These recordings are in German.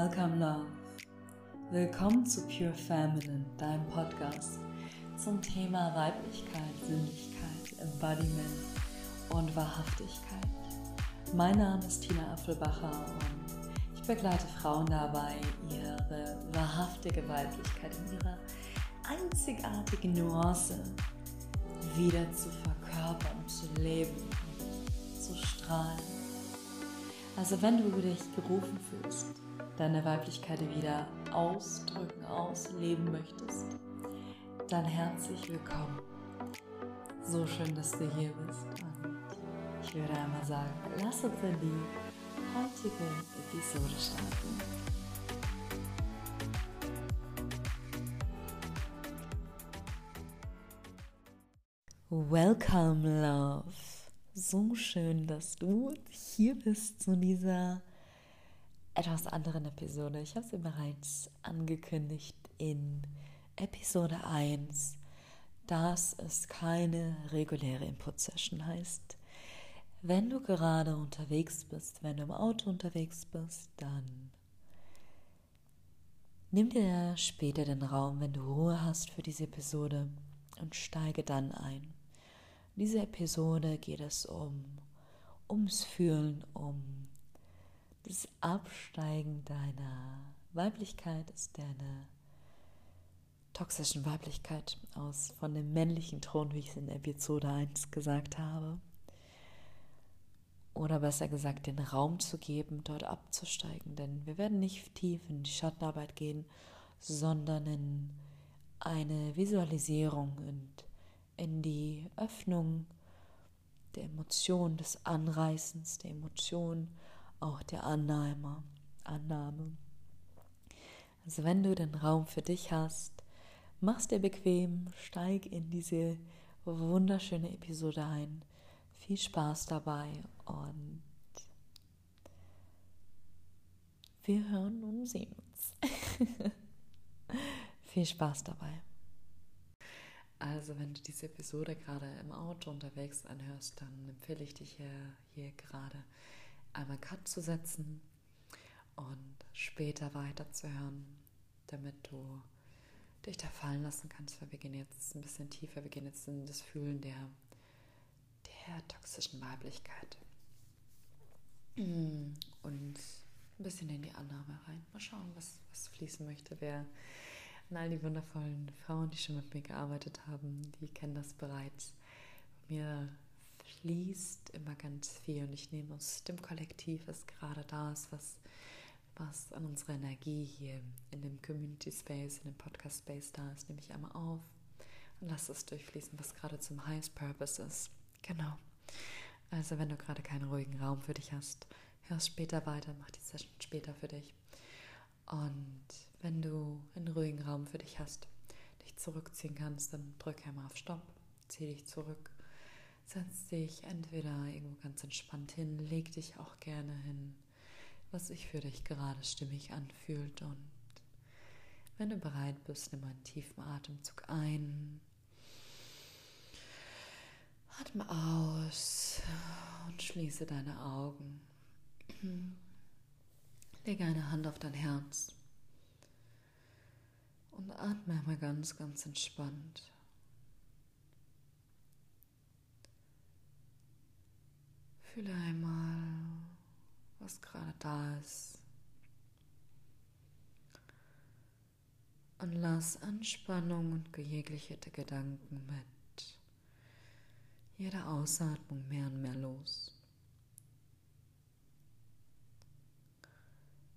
Welcome Love. Willkommen zu Pure Feminine, deinem Podcast zum Thema Weiblichkeit, Sinnlichkeit, Embodiment und Wahrhaftigkeit. Mein Name ist Tina Apfelbacher und ich begleite Frauen dabei, ihre wahrhaftige Weiblichkeit in ihrer einzigartigen Nuance wieder zu verkörpern, zu leben, zu strahlen. Also wenn du dich gerufen fühlst, deine Weiblichkeit wieder ausdrücken, ausleben möchtest, dann herzlich willkommen. So schön, dass du hier bist. Und ich würde einmal sagen, lass uns in die heutige Episode starten. Welcome, Love. So schön, dass du hier bist zu dieser etwas anderen Episode. Ich habe sie bereits angekündigt in Episode 1, dass es keine reguläre Input-Session heißt. Wenn du gerade unterwegs bist, wenn du im Auto unterwegs bist, dann nimm dir später den Raum, wenn du Ruhe hast für diese Episode und steige dann ein. In dieser Episode geht es um ums Fühlen, um das Absteigen deiner Weiblichkeit, ist deine toxischen Weiblichkeit aus von dem männlichen Thron, wie ich es in Episode 1 gesagt habe. Oder besser gesagt, den Raum zu geben, dort abzusteigen. Denn wir werden nicht tief in die Schattenarbeit gehen, sondern in eine Visualisierung und in die Öffnung der Emotion, des Anreißens, der Emotion, auch der Annahme. Annahme. Also wenn du den Raum für dich hast, mach's dir bequem, steig in diese wunderschöne Episode ein. Viel Spaß dabei und wir hören und sehen uns. Viel Spaß dabei. Also wenn du diese Episode gerade im Auto unterwegs anhörst, dann empfehle ich dich hier, hier gerade einmal Cut zu setzen und später weiterzuhören, damit du dich da fallen lassen kannst, weil wir gehen jetzt ein bisschen tiefer, wir gehen jetzt in das Fühlen der, der toxischen Weiblichkeit. Und ein bisschen in die Annahme rein. Mal schauen, was, was fließen möchte, wer all die wundervollen Frauen, die schon mit mir gearbeitet haben, die kennen das bereits. Mir fließt immer ganz viel und ich nehme aus dem Kollektiv, was gerade da ist, was, was an unserer Energie hier in dem Community Space, in dem Podcast Space da ist, nehme ich einmal auf und lasse es durchfließen, was gerade zum Highest Purpose ist. Genau. Also wenn du gerade keinen ruhigen Raum für dich hast, hörst später weiter, mach die Session später für dich. Und wenn du einen ruhigen Raum für dich hast, dich zurückziehen kannst, dann drück einmal auf Stopp, zieh dich zurück, setz dich entweder irgendwo ganz entspannt hin, leg dich auch gerne hin, was sich für dich gerade stimmig anfühlt. Und wenn du bereit bist, nimm einen tiefen Atemzug ein, atme aus und schließe deine Augen. Lege eine Hand auf dein Herz und atme einmal ganz, ganz entspannt. Fühle einmal, was gerade da ist. Und lass Anspannung und jegliche Gedanken mit jeder Ausatmung mehr und mehr los.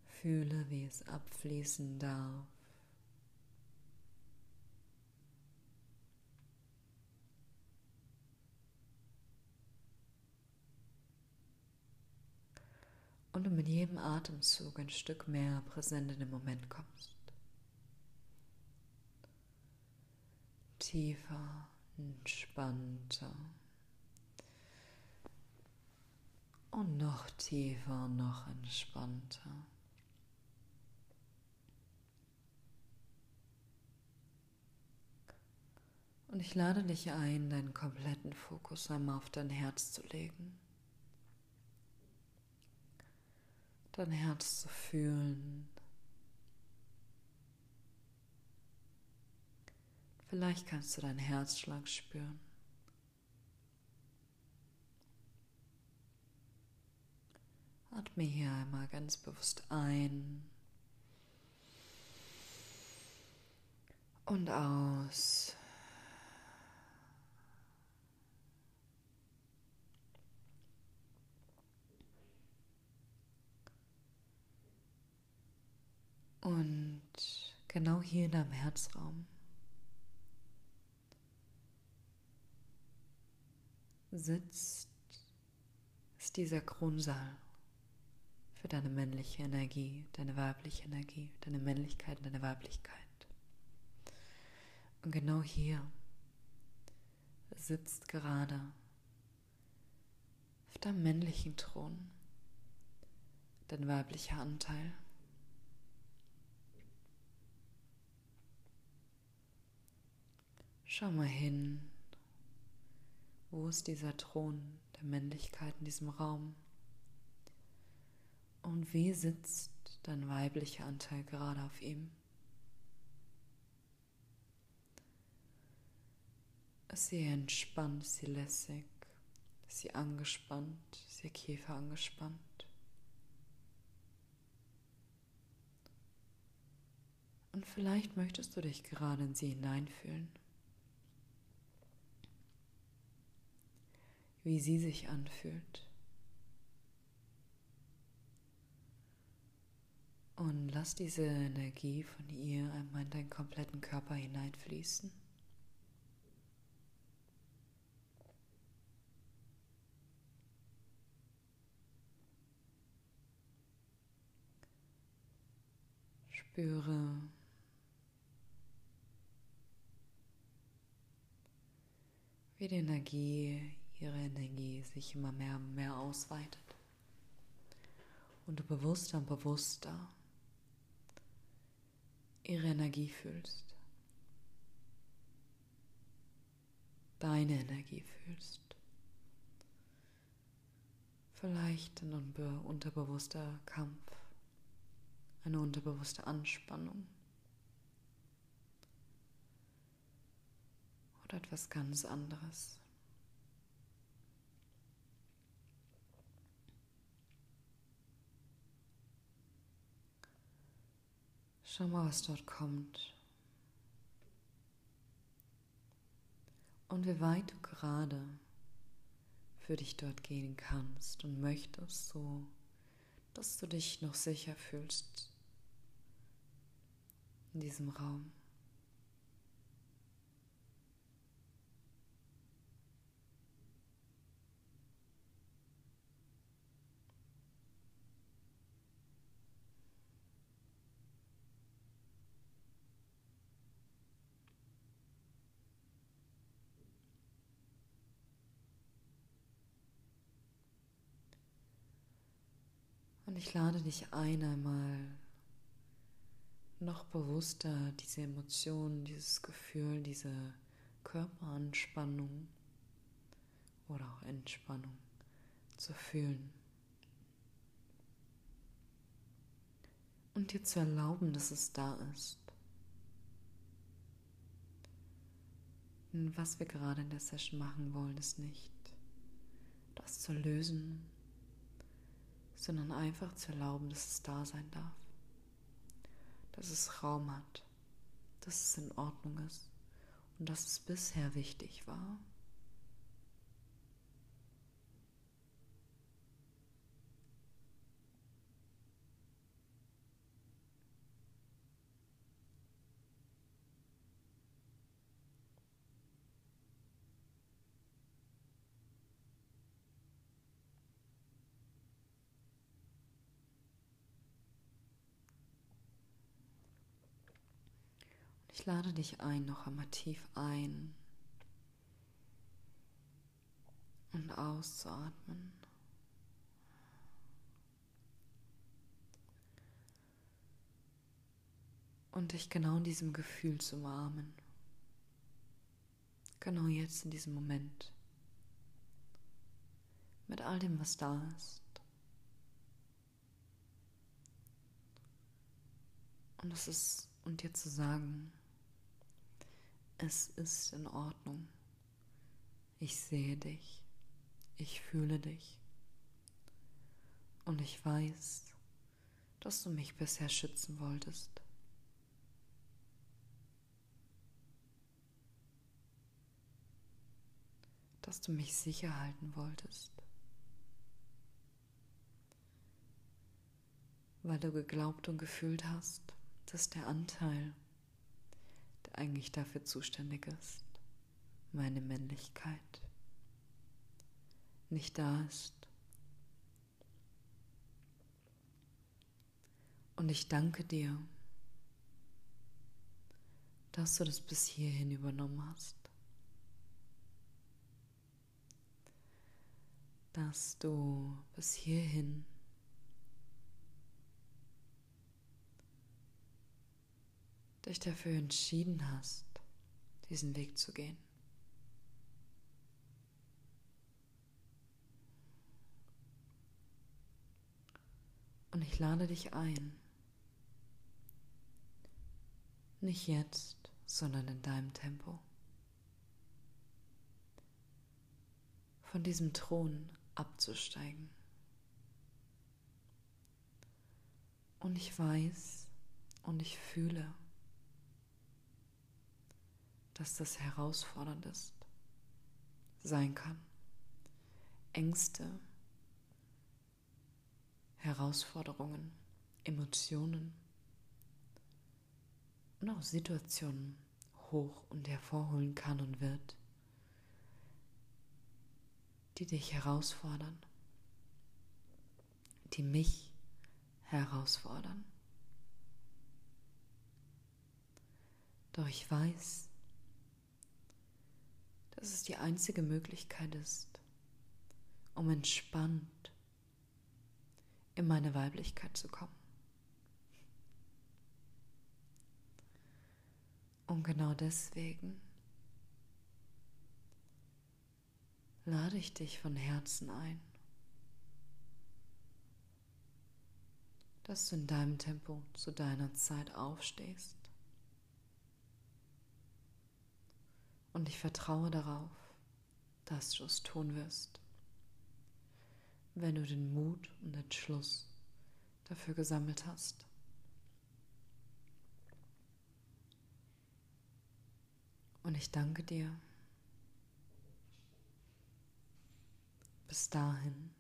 Fühle, wie es abfließen darf. Und du mit jedem Atemzug ein Stück mehr präsent in den Moment kommst. Tiefer, entspannter. Und noch tiefer, noch entspannter. Und ich lade dich ein, deinen kompletten Fokus einmal auf dein Herz zu legen. dein Herz zu fühlen. Vielleicht kannst du deinen Herzschlag spüren. Atme hier einmal ganz bewusst ein und aus. Und genau hier in deinem Herzraum sitzt, ist dieser Kronsaal für deine männliche Energie, deine weibliche Energie, deine Männlichkeit deine Weiblichkeit. Und genau hier sitzt gerade auf deinem männlichen Thron dein weiblicher Anteil. Schau mal hin, wo ist dieser Thron der Männlichkeit in diesem Raum? Und wie sitzt dein weiblicher Anteil gerade auf ihm? Ist sie entspannt, ist sie lässig, ist sie angespannt, ist ihr Kiefer angespannt? Und vielleicht möchtest du dich gerade in sie hineinfühlen. Wie sie sich anfühlt. Und lass diese Energie von ihr einmal in deinen kompletten Körper hineinfließen. Spüre, wie die Energie ihre Energie sich immer mehr und mehr ausweitet. Und du bewusster und bewusster ihre Energie fühlst. Deine Energie fühlst. Vielleicht ein unterbewusster Kampf, eine unterbewusste Anspannung oder etwas ganz anderes. Schau mal, was dort kommt. Und wie weit du gerade für dich dort gehen kannst und möchtest, so dass du dich noch sicher fühlst in diesem Raum. Ich lade dich ein, einmal noch bewusster diese Emotionen, dieses Gefühl, diese Körperanspannung oder auch Entspannung zu fühlen. Und dir zu erlauben, dass es da ist. Und was wir gerade in der Session machen wollen, ist nicht, das zu lösen, sondern einfach zu erlauben, dass es da sein darf, dass es Raum hat, dass es in Ordnung ist. Und dass es bisher wichtig war. Ich lade dich ein, noch einmal tief ein und auszuatmen. Und dich genau in diesem Gefühl zu umarmen. Genau jetzt in diesem Moment. Mit all dem, was da ist. Und es ist, und dir zu sagen, Es ist in Ordnung. Ich sehe dich. Ich fühle dich. Und ich weiß, dass du mich bisher schützen wolltest. Dass du mich sicher halten wolltest. Weil du geglaubt und gefühlt hast, dass der Anteil, eigentlich dafür zuständig ist, meine Männlichkeit, nicht da ist. Und ich danke dir, dass du das bis hierhin übernommen hast. Dass du bis hierhin dich dafür entschieden hast, diesen Weg zu gehen. Und ich lade dich ein, nicht jetzt, sondern in deinem Tempo, von diesem Thron abzusteigen. Und ich weiß und ich fühle, dass das herausfordernd ist, sein kann. Ängste, Herausforderungen, Emotionen und auch Situationen hoch und hervorholen kann und wird, die dich herausfordern, die mich herausfordern. Doch ich weiß, dass es die einzige Möglichkeit ist, um entspannt in meine Weiblichkeit zu kommen. Und genau deswegen lade ich dich von Herzen ein, dass du in deinem Tempo zu deiner Zeit aufstehst. Und ich vertraue darauf, dass du es tun wirst wenn du den Mut und Entschluss dafür gesammelt hast. Und ich danke dir. Bis dahin.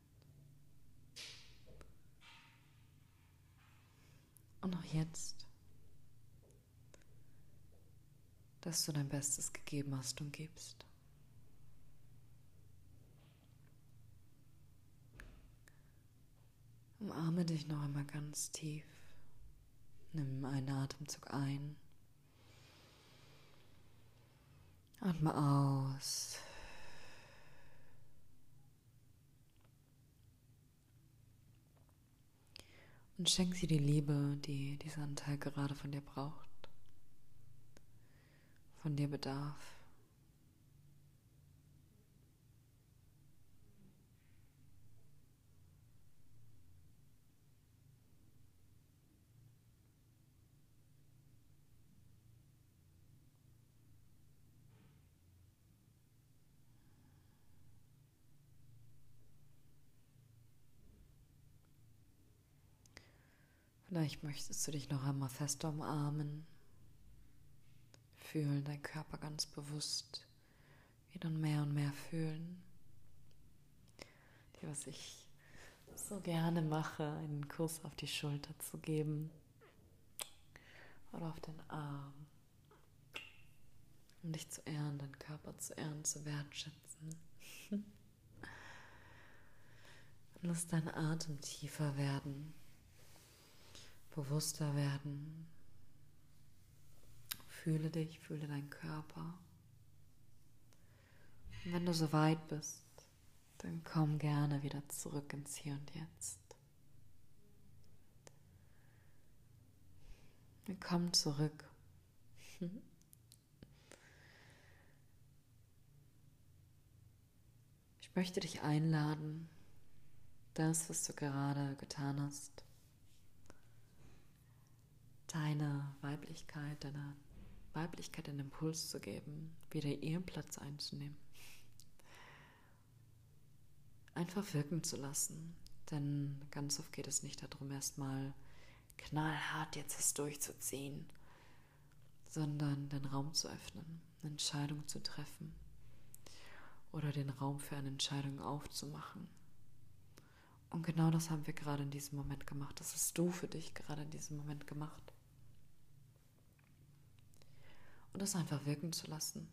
Und auch jetzt, dass du dein Bestes gegeben hast und gibst. Umarme dich noch einmal ganz tief. Nimm einen Atemzug ein. Atme aus. Und schenk sie die Liebe, die dieser Anteil gerade von dir braucht, von dir bedarf. Vielleicht möchtest du dich noch einmal fest umarmen. Fühlen deinen Körper ganz bewusst wieder mehr und mehr fühlen. Die, was ich so gerne mache, einen Kuss auf die Schulter zu geben oder auf den Arm. Um dich zu ehren, deinen Körper zu ehren, zu wertschätzen. Lass deinen Atem tiefer werden bewusster werden. Fühle dich, fühle deinen Körper. Und wenn du so weit bist, dann komm gerne wieder zurück ins Hier und Jetzt. Komm zurück. Ich möchte dich einladen, das, was du gerade getan hast, deine Weiblichkeit, deine Weiblichkeit einen Impuls zu geben, wieder ihren Platz einzunehmen. Einfach wirken zu lassen. Denn ganz oft geht es nicht darum, erstmal knallhart jetzt es durchzuziehen, sondern den Raum zu öffnen, eine Entscheidung zu treffen oder den Raum für eine Entscheidung aufzumachen. Und genau das haben wir gerade in diesem Moment gemacht. Das hast du für dich gerade in diesem Moment gemacht. Und das einfach wirken zu lassen.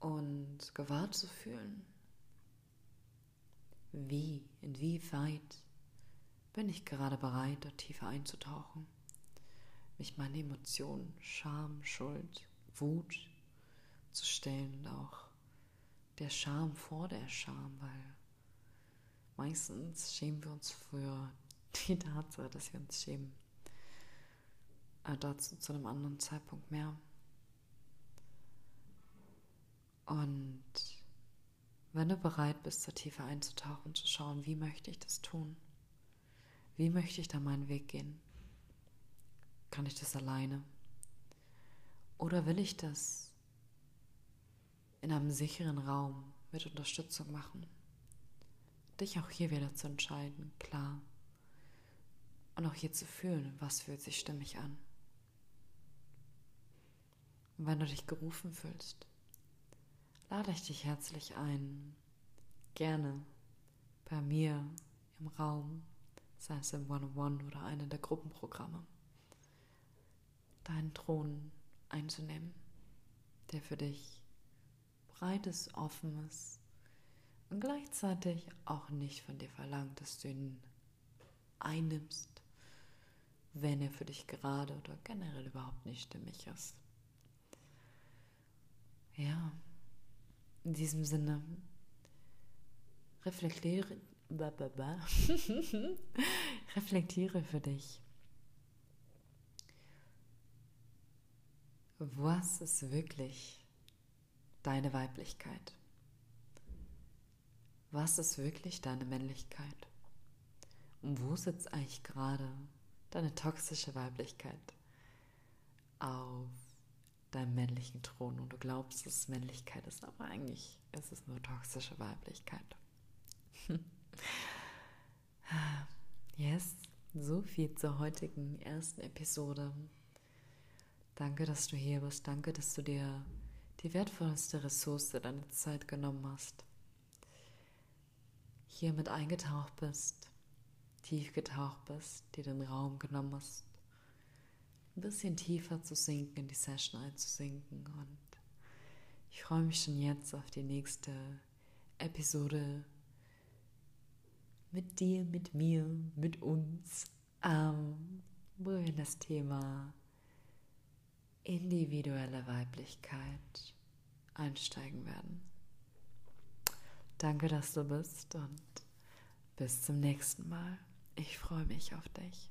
Und gewahrt zu fühlen. Wie, inwieweit bin ich gerade bereit, dort tiefer einzutauchen? Mich meine Emotionen, Scham, Schuld, Wut zu stellen und auch der Scham vor der Scham, weil meistens schämen wir uns für die Tatsache, dass wir uns schämen. Äh, dazu zu einem anderen Zeitpunkt mehr. Und wenn du bereit bist, da tiefer einzutauchen, zu schauen, wie möchte ich das tun? Wie möchte ich da meinen Weg gehen? Kann ich das alleine? Oder will ich das in einem sicheren Raum mit Unterstützung machen? Dich auch hier wieder zu entscheiden, klar. Und auch hier zu fühlen, was fühlt sich stimmig an. Und wenn du dich gerufen fühlst, lade ich dich herzlich ein, gerne bei mir im Raum, sei es im One-on-One oder einem der Gruppenprogramme, deinen Thron einzunehmen, der für dich breit ist, offen ist und gleichzeitig auch nicht von dir verlangt, dass du ihn einnimmst, wenn er für dich gerade oder generell überhaupt nicht stimmig ist. Ja, in diesem Sinne, reflektiere, reflektiere für dich. Was ist wirklich deine Weiblichkeit? Was ist wirklich deine Männlichkeit? Und wo sitzt eigentlich gerade deine toxische Weiblichkeit auf deinem männlichen Thron und du glaubst, dass es Männlichkeit ist, aber eigentlich ist es nur toxische Weiblichkeit. yes, so viel zur heutigen ersten Episode. Danke, dass du hier bist. Danke, dass du dir die wertvollste Ressource deiner Zeit genommen hast hier mit eingetaucht bist, tief getaucht bist, dir den Raum genommen hast, ein bisschen tiefer zu sinken, in die Session einzusinken. Und ich freue mich schon jetzt auf die nächste Episode mit dir, mit mir, mit uns, ähm, wo wir das Thema individuelle Weiblichkeit einsteigen werden. Danke, dass du bist und bis zum nächsten Mal. Ich freue mich auf dich.